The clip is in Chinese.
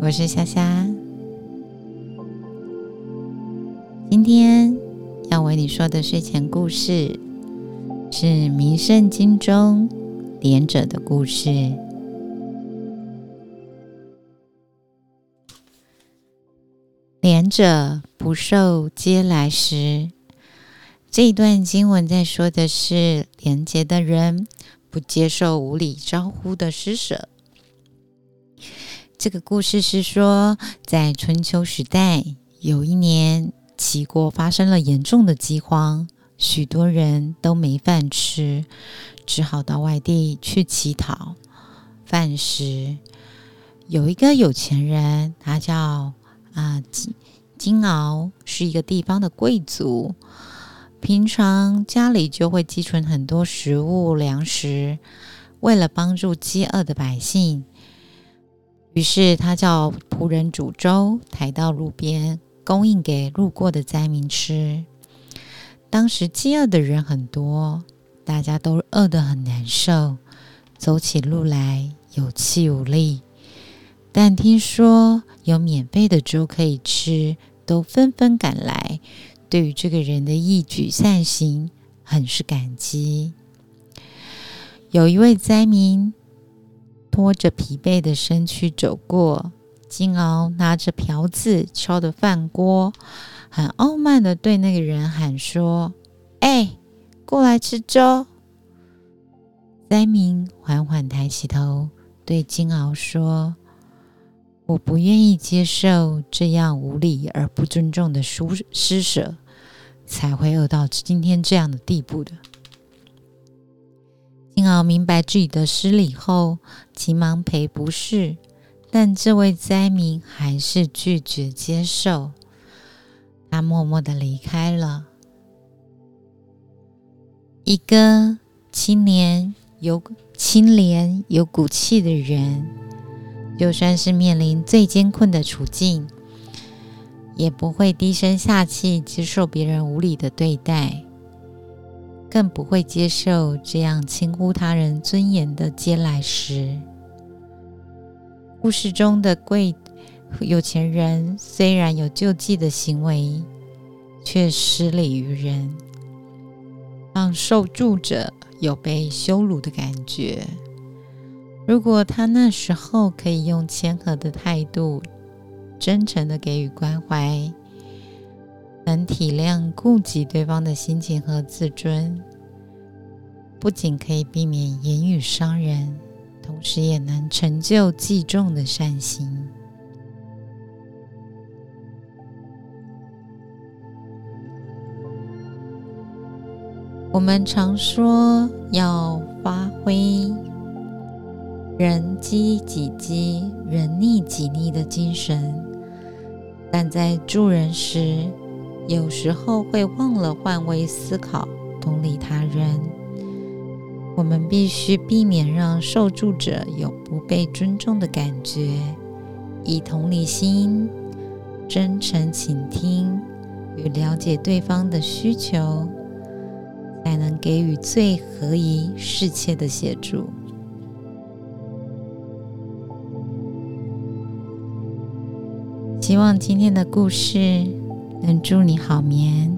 我是夏夏。今天要为你说的睡前故事是《名圣经》中连者的故事。连者不受接来时，这一段经文在说的是廉洁的人不接受无理招呼的施舍。这个故事是说，在春秋时代，有一年齐国发生了严重的饥荒，许多人都没饭吃，只好到外地去乞讨饭食。有一个有钱人，他叫啊金金鳌，是一个地方的贵族，平常家里就会积存很多食物粮食，为了帮助饥饿的百姓。于是他叫仆人煮粥，抬到路边，供应给路过的灾民吃。当时饥饿的人很多，大家都饿得很难受，走起路来有气无力。但听说有免费的粥可以吃，都纷纷赶来，对于这个人的一举善行，很是感激。有一位灾民。拖着疲惫的身躯走过，金鳌拿着瓢子敲的饭锅，很傲慢的对那个人喊说：“哎，过来吃粥。”灾民缓缓抬起头，对金鳌说：“我不愿意接受这样无礼而不尊重的施施舍，才会饿到今天这样的地步的。”金鳌明白自己的失礼后，急忙赔不是，但这位灾民还是拒绝接受。他默默的离开了。一个清廉有清廉有骨气的人，就算是面临最艰困的处境，也不会低声下气接受别人无理的对待。更不会接受这样轻忽他人尊严的嗟来时。故事中的贵有钱人虽然有救济的行为，却失礼于人，让受助者有被羞辱的感觉。如果他那时候可以用谦和的态度，真诚的给予关怀。能体谅、顾及对方的心情和自尊，不仅可以避免言语伤人，同时也能成就记重的善行。我们常说要发挥“人饥己饥，人溺己溺”的精神，但在助人时，有时候会忘了换位思考，同理他人。我们必须避免让受助者有不被尊重的感觉，以同理心、真诚倾听与了解对方的需求，才能给予最合宜、适切的协助。希望今天的故事。能祝你好眠，